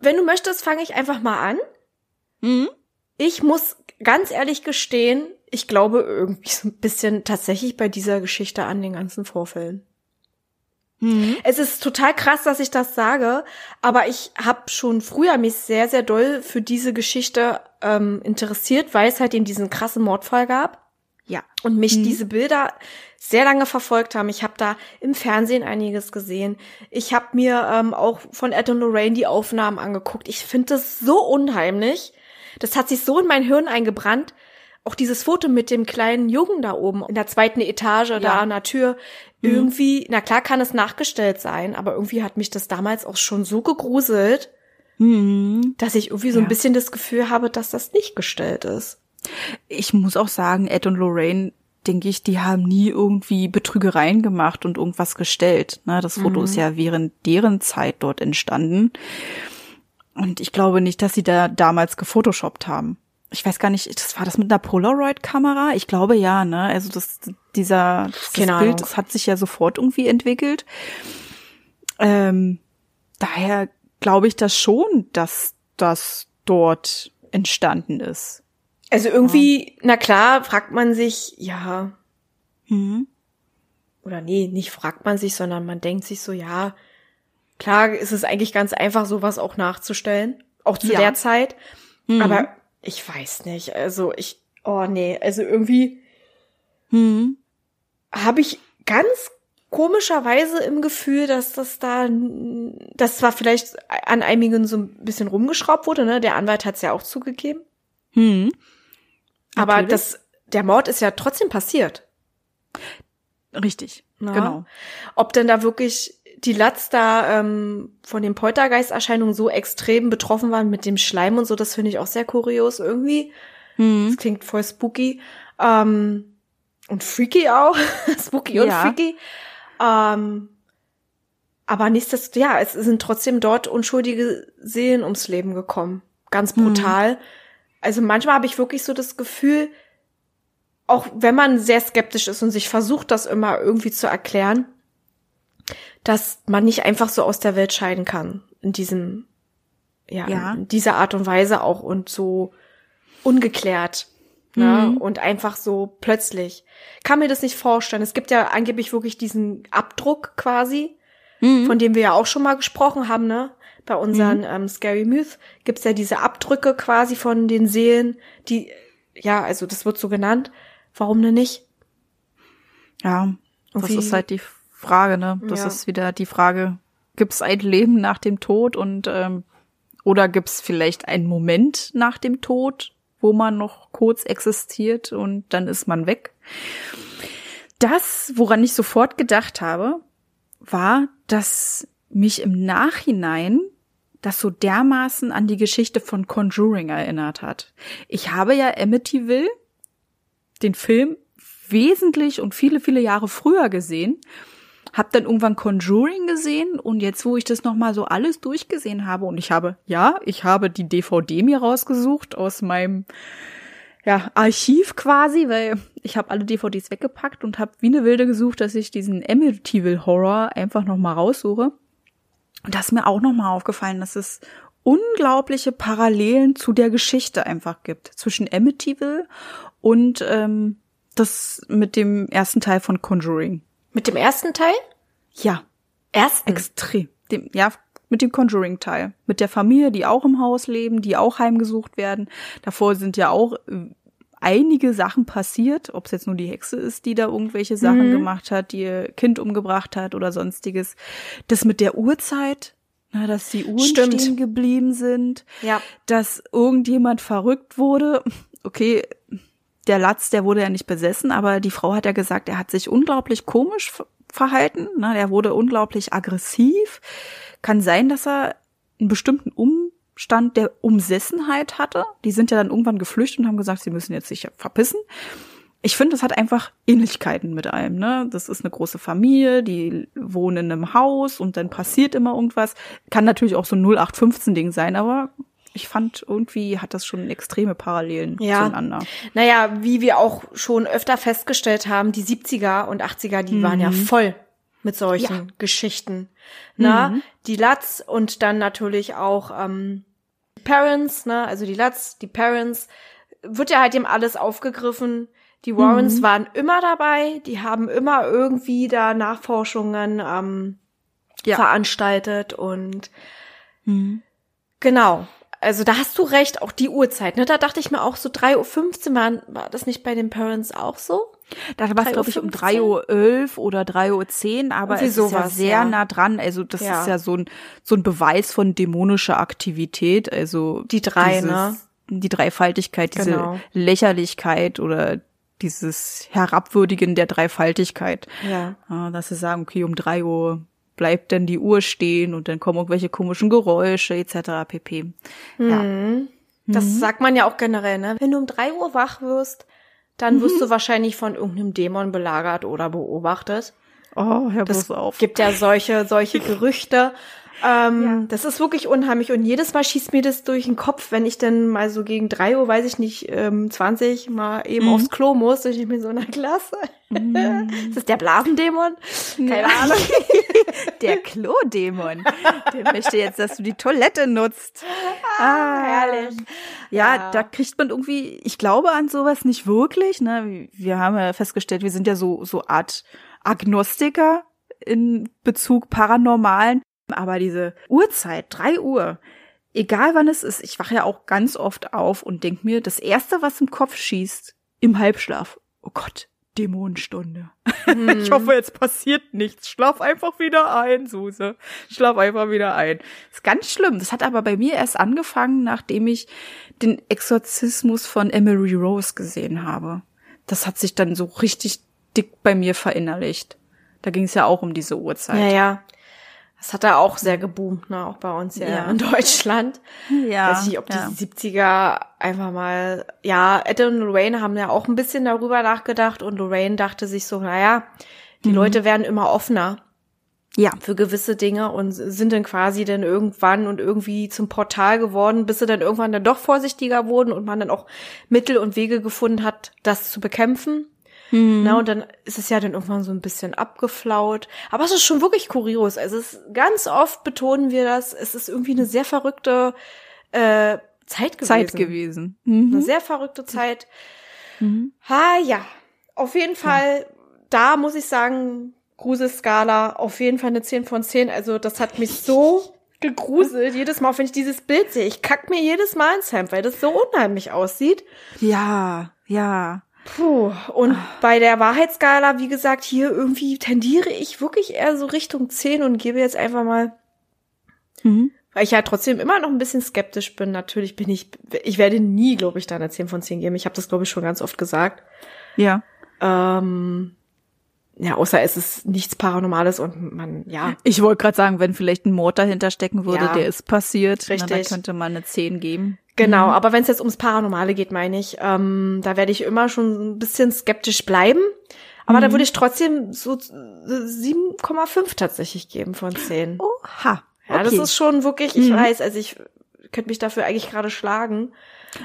wenn du möchtest, fange ich einfach mal an. Mhm. Ich muss ganz ehrlich gestehen, ich glaube irgendwie so ein bisschen tatsächlich bei dieser Geschichte an den ganzen Vorfällen. Mhm. Es ist total krass, dass ich das sage, aber ich habe schon früher mich sehr, sehr doll für diese Geschichte ähm, interessiert, weil es halt eben diesen krassen Mordfall gab Ja. und mich Mhm. diese Bilder sehr lange verfolgt haben. Ich habe da im Fernsehen einiges gesehen. Ich habe mir ähm, auch von Ed und Lorraine die Aufnahmen angeguckt. Ich finde das so unheimlich. Das hat sich so in mein Hirn eingebrannt. Auch dieses Foto mit dem kleinen Jungen da oben in der zweiten Etage, da an der Tür. Irgendwie, na klar kann es nachgestellt sein, aber irgendwie hat mich das damals auch schon so gegruselt, Mhm. dass ich irgendwie so ein Ja. bisschen das Gefühl habe, dass das nicht gestellt ist. Ich muss auch sagen, Ed und Lorraine, denke ich, die haben nie irgendwie Betrügereien gemacht und irgendwas gestellt. Ne, das Foto ist ja während deren Zeit dort entstanden. Und ich glaube nicht, dass sie da damals gefotoshoppt haben. Ich weiß gar nicht, das war das mit einer Polaroid-Kamera? Ich glaube ja, ne? Also das, dieser das Keine Bild, das hat sich ja sofort irgendwie entwickelt. Ähm, daher glaube ich das schon, dass das dort entstanden ist. Also irgendwie, na klar, fragt man sich, ja, Mhm. oder nee, nicht fragt man sich, sondern man denkt sich so, ja, klar ist es eigentlich ganz einfach, sowas auch nachzustellen, auch zu Ja. der Zeit. Mhm. Aber ich weiß nicht, also ich, oh nee, also irgendwie Mhm. habe ich ganz komischerweise im Gefühl, dass das da, das zwar vielleicht an einigen so ein bisschen rumgeschraubt wurde, ne, der Anwalt hat es ja auch zugegeben, Mhm. aber Natürlich. das, der Mord ist ja trotzdem passiert. Richtig, Na? genau. Ob denn da wirklich die Latz da ähm, von den Poltergeisterscheinungen so extrem betroffen waren mit dem Schleim und so, das finde ich auch sehr kurios irgendwie. Mhm. Das klingt voll spooky. Ähm, und freaky auch. spooky und Ja. freaky. Ähm, aber nichtsdestotrotz, ja, es sind trotzdem dort unschuldige Seelen ums Leben gekommen. Ganz brutal. Also manchmal habe ich wirklich so das Gefühl, auch wenn man sehr skeptisch ist und sich versucht, das immer irgendwie zu erklären, dass man nicht einfach so aus der Welt scheiden kann. In diesem, ja, Ja. in dieser Art und Weise auch und so ungeklärt. Ne? Mhm. Und einfach so plötzlich. Kann mir das nicht vorstellen. Es gibt ja angeblich wirklich diesen Abdruck quasi, Mhm. von dem wir ja auch schon mal gesprochen haben, ne? Bei unseren ähm, Scary Myth gibt's ja diese Abdrücke quasi von den Seelen, die, ja, also das wird so genannt. Warum denn nicht? Ja, das Irgendwie- ist halt die Frage, ne? Das Ja. ist wieder die Frage, gibt es ein Leben nach dem Tod und ähm, Oder gibt's vielleicht einen Moment nach dem Tod, wo man noch kurz existiert und dann ist man weg? Das, woran ich sofort gedacht habe, war, dass mich im Nachhinein das so dermaßen an die Geschichte von Conjuring erinnert hat. Ich habe ja Amityville, den Film, wesentlich und viele, viele Jahre früher gesehen, hab dann irgendwann Conjuring gesehen und jetzt, wo ich das nochmal so alles durchgesehen habe und ich habe, ja, ich habe die DVD mir rausgesucht aus meinem ja, Archiv quasi, weil ich habe alle DVDs weggepackt und habe wie eine Wilde gesucht, dass ich diesen Amityville Horror einfach nochmal raussuche. Und da ist mir auch nochmal aufgefallen, dass es unglaubliche Parallelen zu der Geschichte einfach gibt. Zwischen Amityville und ähm, das mit dem ersten Teil von Conjuring. Mit dem ersten Teil? Ja, Ersten. extrem. Dem, ja, mit dem Conjuring-Teil. Mit der Familie, die auch im Haus leben, die auch heimgesucht werden. Davor sind ja auch äh, einige Sachen passiert, ob es jetzt nur die Hexe ist, die da irgendwelche Sachen Mhm. gemacht hat, die ihr Kind umgebracht hat oder sonstiges. Das mit der Uhrzeit, na, dass die Uhren Stimmt. stehen geblieben sind, Ja. dass irgendjemand verrückt wurde. Okay, der Latz, der wurde ja nicht besessen, aber die Frau hat ja gesagt, er hat sich unglaublich komisch ver- verhalten. Ne? Der wurde unglaublich aggressiv. Kann sein, dass er einen bestimmten Umstand der Umsessenheit hatte. Die sind ja dann irgendwann geflüchtet und haben gesagt, sie müssen jetzt sich verpissen. Ich finde, das hat einfach Ähnlichkeiten mit allem. Ne? Das ist eine große Familie, die wohnen in einem Haus und dann passiert immer irgendwas. Kann natürlich auch so ein 0815-Ding sein, aber ich fand irgendwie hat das schon extreme Parallelen Ja. zueinander. Naja, wie wir auch schon öfter festgestellt haben, die 70er und 80er, die waren ja voll mit solchen Ja. Geschichten. Na, die Latz und dann natürlich auch ähm, die Parents, ne, also die Latz, die Parents, wird ja halt eben alles aufgegriffen. Die Warrens waren immer dabei, die haben immer irgendwie da Nachforschungen ähm, Ja. veranstaltet und Genau. Also da hast du recht, auch die Uhrzeit. Ne? Da dachte ich mir auch so 3.15 Uhr, war, war das nicht bei den Parents auch so? Da war es, glaube ich, um 3.11 Uhr oder 3.10 Uhr, aber es ist ja sowas, sehr ja. nah dran. Also das Ja. ist ja so ein, so ein Beweis von dämonischer Aktivität. Also Die drei, dieses, ne? Die Dreifaltigkeit, diese Genau. Lächerlichkeit oder dieses Herabwürdigen der Dreifaltigkeit. Ja. Ja, dass sie sagen, okay, um drei Uhr bleibt dann die Uhr stehen und dann kommen irgendwelche komischen Geräusche etc. pp. Ja. Das sagt man ja auch generell, ne? Wenn du um 3 Uhr wach wirst, dann wirst du wahrscheinlich von irgendeinem Dämon belagert oder beobachtet. Oh, hör bloß auf. gibt ja solche, solche Gerüchte. Ähm, Das ist wirklich unheimlich. Und jedes Mal schießt mir das durch den Kopf, wenn ich dann mal so gegen drei Uhr, weiß ich nicht, ähm, 20 mal eben aufs Klo muss. Und ich bin so, na klasse. ist das der Blasendämon? Keine Ahnung. Der Klodämon. Der möchte jetzt, dass du die Toilette nutzt. Ah, herrlich. Ja, Ja. da kriegt man irgendwie, ich glaube an sowas nicht wirklich. Ne? Wir haben ja festgestellt, wir sind ja so, so Art Agnostiker in Bezug Paranormalen. Aber diese Uhrzeit, drei Uhr, egal wann es ist, ich wache ja auch ganz oft auf und denk mir, das erste, was im Kopf schießt, im Halbschlaf, oh Gott, Dämonenstunde. Ich hoffe, jetzt passiert nichts. Schlaf einfach wieder ein, Suse. Schlaf einfach wieder ein. ist ganz schlimm. Das hat aber bei mir erst angefangen, nachdem ich den Exorzismus von Emery Rose gesehen habe. Das hat sich dann so richtig dick bei mir verinnerlicht. Da ging es ja auch um diese Uhrzeit. Ja, ja. Das hat da auch sehr geboomt, ne? Auch bei uns ja, Ja. in Deutschland. ja. Weiß ich nicht, ob ja. die 70er einfach mal, ja, Ed und Lorraine haben ja auch ein bisschen darüber nachgedacht und Lorraine dachte sich so, naja, die Leute werden immer offener ja. für gewisse Dinge und sind dann quasi dann irgendwann und irgendwie zum Portal geworden, bis sie dann irgendwann dann doch vorsichtiger wurden und man dann auch Mittel und Wege gefunden hat, das zu bekämpfen. Na, und dann ist es ja dann irgendwann so ein bisschen abgeflaut. Aber es ist schon wirklich kurios. Also es ist, ganz oft betonen wir das, es ist irgendwie eine sehr verrückte äh, Zeit gewesen. Zeit gewesen. Mhm. Eine sehr verrückte Zeit. Ha, ja. Auf jeden Fall, da muss ich sagen, Gruselskala, auf jeden Fall eine 10 von 10. Also das hat mich so gegruselt, jedes Mal, wenn ich dieses Bild sehe. Ich kack mir jedes Mal ins Hemd, weil das so unheimlich aussieht. Ja, ja. Puh. Und bei der Wahrheitsskala, wie gesagt, hier irgendwie tendiere ich wirklich eher so Richtung 10 und gebe jetzt einfach mal, Mhm. Weil ich ja trotzdem immer noch ein bisschen skeptisch bin. Natürlich bin ich, ich werde nie, glaube ich, da eine 10 von 10 geben. Ich habe das, glaube ich, schon ganz oft gesagt. Ja. Ähm, ja, außer es ist nichts Paranormales und man, ja. Ich wollte gerade sagen, wenn vielleicht ein Mord dahinter stecken würde, Ja. der ist passiert, Richtig. Na, da könnte man eine 10 geben. Genau, aber wenn es jetzt ums Paranormale geht, meine ich, ähm, da werde ich immer schon ein bisschen skeptisch bleiben. Aber da würde ich trotzdem so äh, 7,5 tatsächlich geben von 10. Oha. Ja, das okay. ist schon wirklich, ich Mhm. weiß, also ich könnte mich dafür eigentlich gerade schlagen.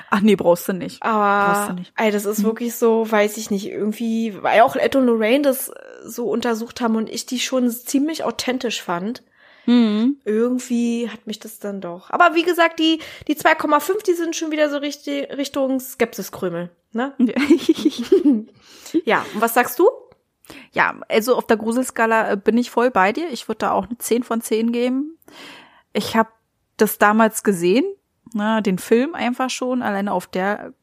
Ach nee, brauchst du nicht. Brauchst Aber du nicht. ey, das ist wirklich so, weiß ich nicht, irgendwie, weil auch Ed und Lorraine das äh, so untersucht haben und ich die schon ziemlich authentisch fand. Mhm. Irgendwie hat mich das dann doch. Aber wie gesagt, die, die 2,5, die sind schon wieder so richtig Richtung Skepsiskrümel. Ne? Ja, und was sagst du? Ja, also auf der Gruselskala äh, bin ich voll bei dir. Ich würde da auch eine 10 von 10 geben. Ich habe das damals gesehen, na, den Film einfach schon. Alleine auf der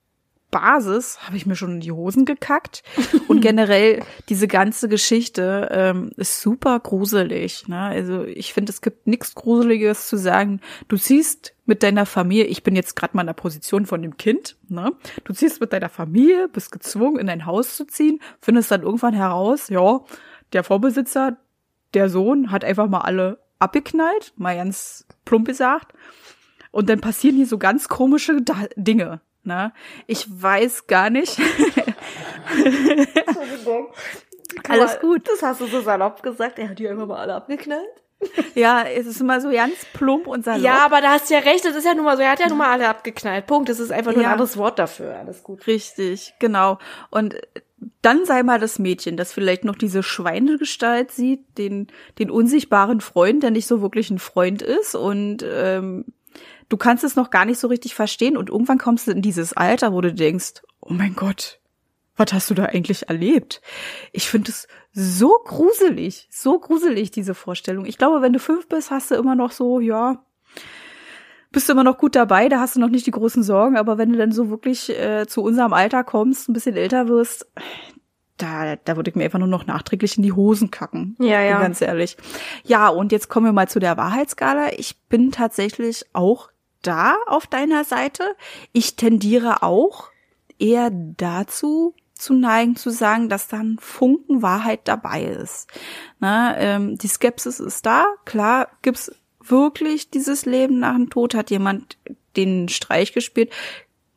Basis habe ich mir schon in die Hosen gekackt. Und generell diese ganze Geschichte ähm, ist super gruselig. Ne? Also ich finde, es gibt nichts Gruseliges zu sagen. Du ziehst mit deiner Familie, ich bin jetzt gerade mal in der Position von dem Kind, ne? Du ziehst mit deiner Familie, bist gezwungen, in ein Haus zu ziehen, findest dann irgendwann heraus, ja, der Vorbesitzer, der Sohn, hat einfach mal alle abgeknallt, mal ganz plump gesagt. Und dann passieren hier so ganz komische da Dinge. Ne? Ich weiß gar nicht. Alles gut. Das hast du so salopp gesagt. Er hat die einfach mal alle abgeknallt. Ja, es ist immer so ganz plump und salopp. Ja, aber da hast du ja recht. Das ist ja nun mal so. Er hat ja nun mal alle abgeknallt. Punkt. Das ist einfach nur Ja. ein anderes Wort dafür. Alles gut. Richtig, genau. Und dann sei mal das Mädchen, das vielleicht noch diese Schweinegestalt sieht, den, den unsichtbaren Freund, der nicht so wirklich ein Freund ist und ähm, du kannst es noch gar nicht so richtig verstehen und irgendwann kommst du in dieses Alter, wo du denkst, oh mein Gott, was hast du da eigentlich erlebt? Ich finde es so gruselig, so gruselig, diese Vorstellung. Ich glaube, wenn du fünf bist, hast du immer noch so, ja, bist du immer noch gut dabei, da hast du noch nicht die großen Sorgen, aber wenn du dann so wirklich äh, zu unserem Alter kommst, ein bisschen älter wirst, da, da würde ich mir einfach nur noch nachträglich in die Hosen kacken. Ja, ja. Ganz ehrlich. Ja, und jetzt kommen wir mal zu der Wahrheitsskala. Ich bin tatsächlich auch da auf deiner Seite. Ich tendiere auch eher dazu, zu neigen, zu sagen, dass dann Funken Wahrheit dabei ist. Na, ähm, die Skepsis ist da. Klar gibt's wirklich dieses Leben nach dem Tod. Hat jemand den Streich gespielt?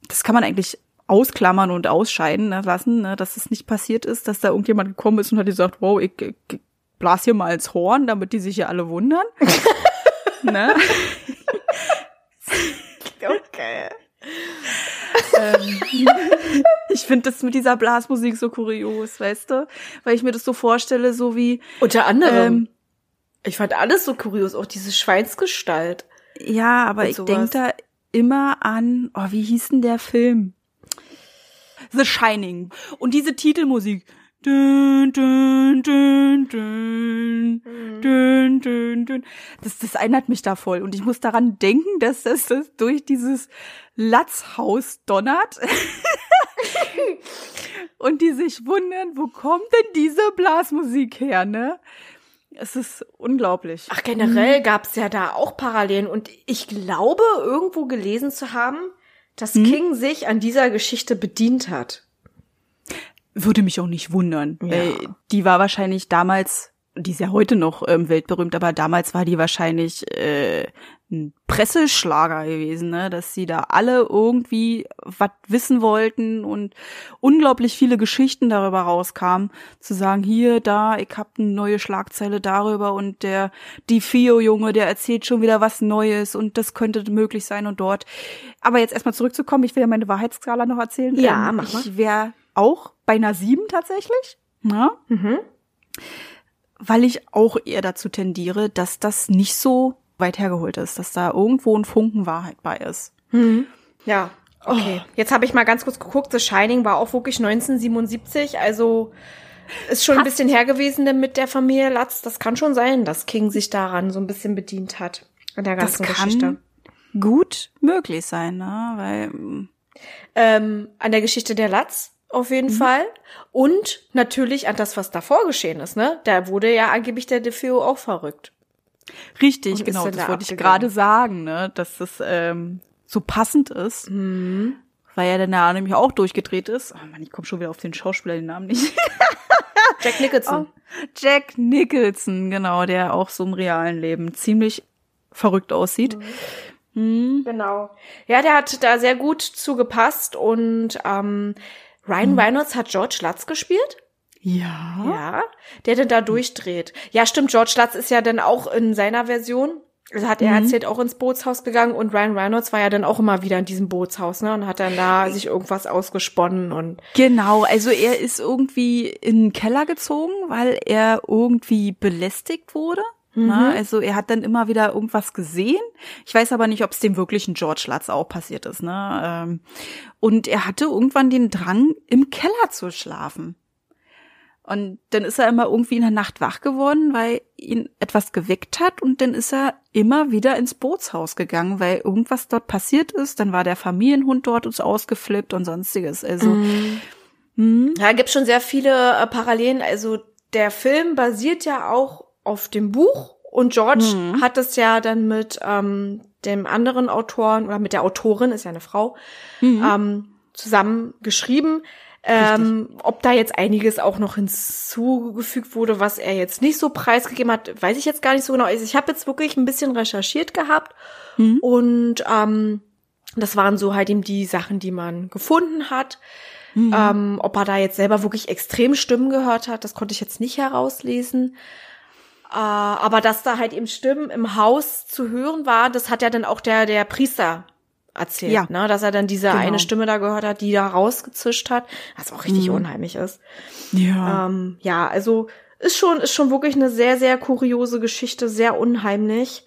Das kann man eigentlich ausklammern und ausscheiden lassen, ne, dass es nicht passiert ist, dass da irgendjemand gekommen ist und hat gesagt, wow, ich, ich, ich blas hier mal ins Horn, damit die sich ja alle wundern. ne? Okay. ähm, ich finde das mit dieser Blasmusik so kurios, weißt du? Weil ich mir das so vorstelle, so wie, Unter anderem. ähm, ich fand alles so kurios. Auch diese Schweinsgestalt. ja, aber ich denke da immer an, oh, wie hieß denn der Film? The Shining. Und diese Titelmusik. Dün, dün, dün, dün, dün, dün, dün. Das, das erinnert mich da voll. Und ich muss daran denken, dass das, das durch dieses Latzhaus donnert. Und die sich wundern, wo kommt denn diese Blasmusik her, ne? Es ist unglaublich. Ach, generell gab's ja da auch Parallelen. Und ich glaube, irgendwo gelesen zu haben, dass King sich an dieser Geschichte bedient hat. Würde mich auch nicht wundern. Ja. Weil die war wahrscheinlich damals, die ist ja heute noch ähm, weltberühmt, aber damals war die wahrscheinlich äh, ein Presseschlager gewesen, ne? dass sie da alle irgendwie was wissen wollten und unglaublich viele Geschichten darüber rauskamen, zu sagen, hier, da, ich hab eine neue Schlagzeile darüber und der die Fio-Junge, der erzählt schon wieder was Neues und das könnte möglich sein und dort. Aber jetzt erstmal zurückzukommen, ich will ja meine Wahrheitsskala noch erzählen. Ja, mach mal. Ich wäre auch bei einer sieben tatsächlich. Ja, Mhm. weil ich auch eher dazu tendiere, dass das nicht so weit hergeholt ist, dass da irgendwo ein Funken Wahrheit bei ist. Ja, okay. Jetzt habe ich mal ganz kurz geguckt. The Shining war auch wirklich 1977. Also ist schon ein bisschen her gewesen mit der Familie Latz. Das kann schon sein, dass King sich daran so ein bisschen bedient hat. An der Das ganzen kann Geschichte. gut möglich sein, ne? Weil mm, Ähm, an der Geschichte der Latz auf jeden Fall. Und natürlich an das, was davor geschehen ist, ne? Da wurde ja angeblich der DeFeo auch verrückt. Richtig, Und genau, das da wollte ich gerade sagen, ne, dass das ähm, so passend ist, Mhm. weil er dann ja nämlich auch durchgedreht ist. Oh Mann, ich komme schon wieder auf den Schauspieler, den Namen nicht. Jack Nicholson. Jack Nicholson, genau, der auch so im realen Leben ziemlich verrückt aussieht. Hm. Genau. Ja, der hat da sehr gut zugepasst und ähm, Ryan Reynolds hat George Lutz gespielt. Ja. Ja, der dann da durchdreht. Ja, stimmt, George Lutz ist ja dann auch in seiner Version, also hat er erzählt, auch ins Bootshaus gegangen und Ryan Reynolds war ja dann auch immer wieder in diesem Bootshaus, ne, und hat dann da sich irgendwas ausgesponnen und Genau, also er ist irgendwie in den Keller gezogen, weil er irgendwie belästigt wurde. Na, also er hat dann immer wieder irgendwas gesehen. Ich weiß aber nicht, ob es dem wirklichen George Lutz auch passiert ist. Ne? Ähm, Und er hatte irgendwann den Drang, im Keller zu schlafen. Und dann ist er immer irgendwie in der Nacht wach geworden, weil ihn etwas geweckt hat. Und dann ist er immer wieder ins Bootshaus gegangen, weil irgendwas dort passiert ist. Dann war der Familienhund dort uns ausgeflippt und sonstiges. Also Ja, gibt schon sehr viele äh, Parallelen. Also der Film basiert ja auch auf dem Buch und George hat es ja dann mit ähm, dem anderen Autoren oder mit der Autorin, ist ja eine Frau, ähm, zusammen geschrieben. Ähm, ob da jetzt einiges auch noch hinzugefügt wurde, was er jetzt nicht so preisgegeben hat, weiß ich jetzt gar nicht so genau. Also ich habe jetzt wirklich ein bisschen recherchiert gehabt und ähm, das waren so halt eben die Sachen, die man gefunden hat. Ähm, ob er da jetzt selber wirklich extrem Stimmen gehört hat, das konnte ich jetzt nicht herauslesen. Äh, aber dass da halt eben Stimmen im Haus zu hören war, das hat ja dann auch der, der Priester erzählt, Ja. ne? dass er dann diese Genau. eine Stimme da gehört hat, die da rausgezischt hat, was auch richtig unheimlich ist. ja. Ähm, ja, also ist schon, ist schon wirklich eine sehr, sehr kuriose Geschichte, sehr unheimlich.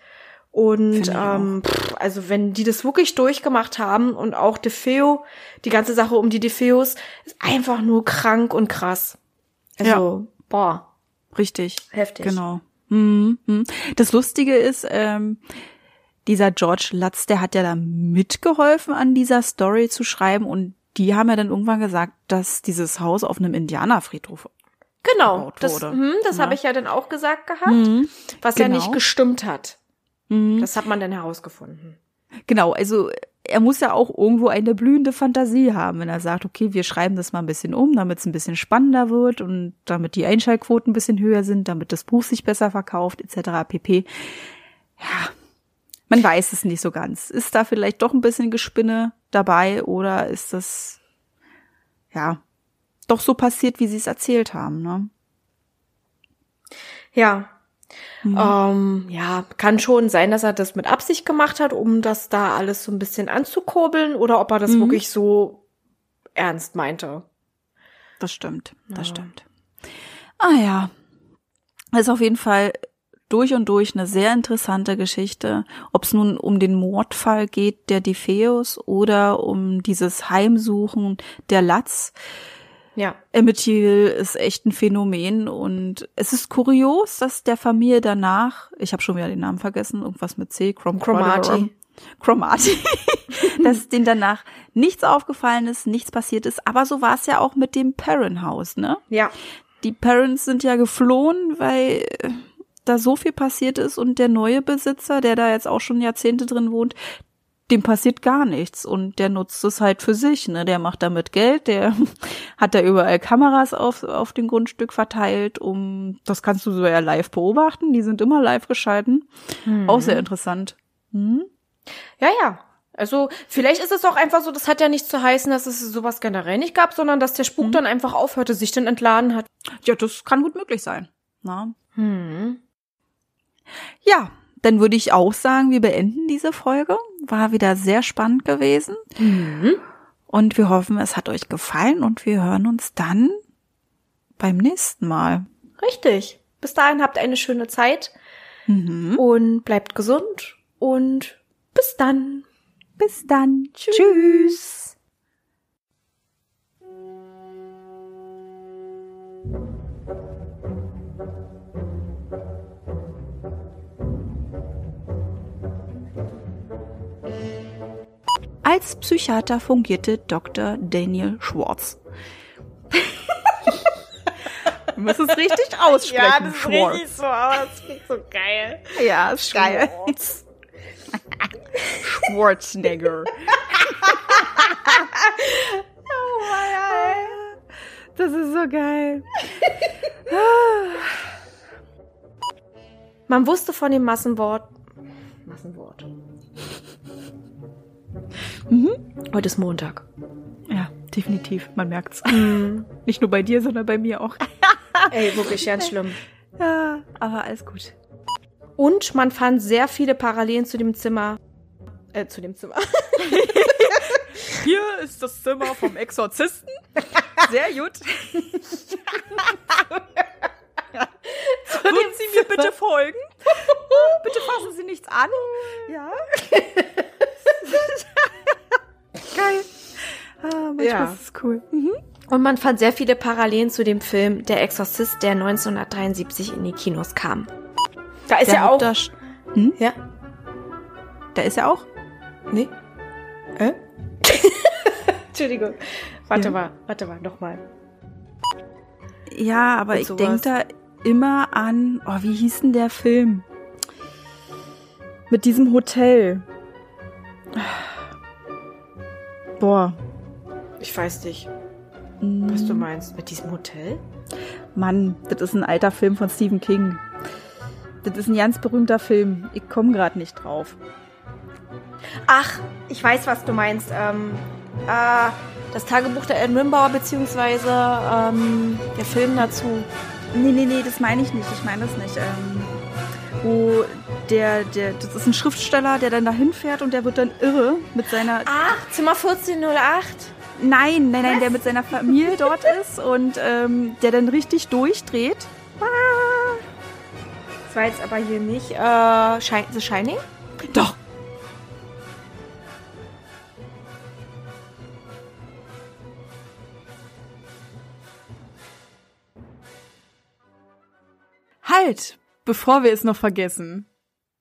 Und ähm, pff, also wenn die das wirklich durchgemacht haben und auch DeFeo, die ganze Sache um die DeFeos, ist einfach nur krank und krass. Also, boah, Richtig. heftig. Genau. Mhm. mhm. Das Lustige ist, ähm, dieser George Lutz, der hat ja da mitgeholfen, an dieser Story zu schreiben und die haben ja dann irgendwann gesagt, dass dieses Haus auf einem Indianerfriedhof. Genau, gebaut das, wurde. hm, das Ja. habe ich ja dann auch gesagt gehabt, was ja genau. nicht gestimmt hat. Mhm. Das hat man dann herausgefunden. Genau, also er muss ja auch irgendwo eine blühende Fantasie haben, wenn er sagt, okay, wir schreiben das mal ein bisschen um, damit es ein bisschen spannender wird und damit die Einschaltquoten ein bisschen höher sind, damit das Buch sich besser verkauft, etc. pp. Ja, man weiß es nicht so ganz. Ist da vielleicht doch ein bisschen Gespinne dabei oder ist das ja doch so passiert, wie sie es erzählt haben, ne? Ja. Ähm, ja, kann schon sein, dass er das mit Absicht gemacht hat, um das da alles so ein bisschen anzukurbeln, oder ob er das wirklich so ernst meinte. Das stimmt, das stimmt. Ah ja, das ist auf jeden Fall durch und durch eine sehr interessante Geschichte. Ob es nun um den Mordfall geht der Defeus oder um dieses Heimsuchen der Latz. Ja. Amityville ist echt ein Phänomen und es ist kurios, dass der Familie danach, ich habe schon wieder den Namen vergessen, irgendwas mit C, Chrom Chromati. Chromati, dass denen danach nichts aufgefallen ist, nichts passiert ist. Aber so war es ja auch mit dem Perrin House, ne? Ja. Die Parents sind ja geflohen, weil da so viel passiert ist und der neue Besitzer, der da jetzt auch schon Jahrzehnte drin wohnt, dem passiert gar nichts und der nutzt es halt für sich, ne? Der macht damit Geld, der hat da überall Kameras auf, auf dem Grundstück verteilt, um, das kannst du so ja live beobachten, die sind immer live geschalten. Auch sehr interessant. Ja, ja. Also, vielleicht ist es auch einfach so, das hat ja nicht zu heißen, dass es sowas generell nicht gab, sondern dass der Spuk dann einfach aufhörte, sich dann entladen hat. Ja, das kann gut möglich sein. Na? Hm. Ja, dann würde ich auch sagen, wir beenden diese Folge. War wieder sehr spannend gewesen. Und wir hoffen, es hat euch gefallen und wir hören uns dann beim nächsten Mal. Richtig. Bis dahin habt eine schöne Zeit und bleibt gesund und bis dann. Bis dann. Tschüss. Als Psychiater fungierte Dr. Daniel Schwartz. muss es richtig aussprechen. Ja, das ist Schwartz. richtig so, aber das klingt so geil. Ja, ist geil. Schwarzenegger. Oh mein Das ist so geil. Man wusste von dem Massenwort. Massenwort. Mhm. Heute ist Montag. Ja, definitiv. Man merkt's. Nicht nur bei dir, sondern bei mir auch. Ey, wirklich ganz schlimm. Ja, aber alles gut. Und man fand sehr viele Parallelen zu dem Zimmer. Äh, zu dem Zimmer. Hier ist das Zimmer vom Exorzisten. Sehr gut. Würden Sie mir bitte folgen? Bitte fassen Sie nichts an. Ja. Manchmal Ja. ist es cool. Mhm. Und man fand sehr viele Parallelen zu dem Film Der Exorzist, der 1973 in die Kinos kam. Da ist Der ja auch. Hauptdarst- Ja? Da ist er auch. Nee? Äh? Entschuldigung. Warte Ja. mal, warte mal, nochmal. Ja, aber ich denke da immer an, oh, wie hieß denn der Film? Mit diesem Hotel. Boah. Ich weiß nicht, mm, was du meinst. Mit diesem Hotel? Mann, das ist ein alter Film von Stephen King. Das ist ein ganz berühmter Film. Ich komme gerade nicht drauf. Ach, ich weiß, was du meinst. Ähm, äh, das Tagebuch der Ed Rimbauer, beziehungsweise ähm, der Film dazu. Nee, nee, nee, das meine ich nicht. Ich meine das nicht. Ähm, wo der, der, das ist ein Schriftsteller, der dann dahin fährt und der wird dann irre mit seiner. Ach, Zimmer 1408. Nein, nein, nein, der mit seiner Familie dort ist und ähm, der dann richtig durchdreht. Das war jetzt aber hier nicht äh, Shi- The Shining. Doch. Halt, bevor wir es noch vergessen.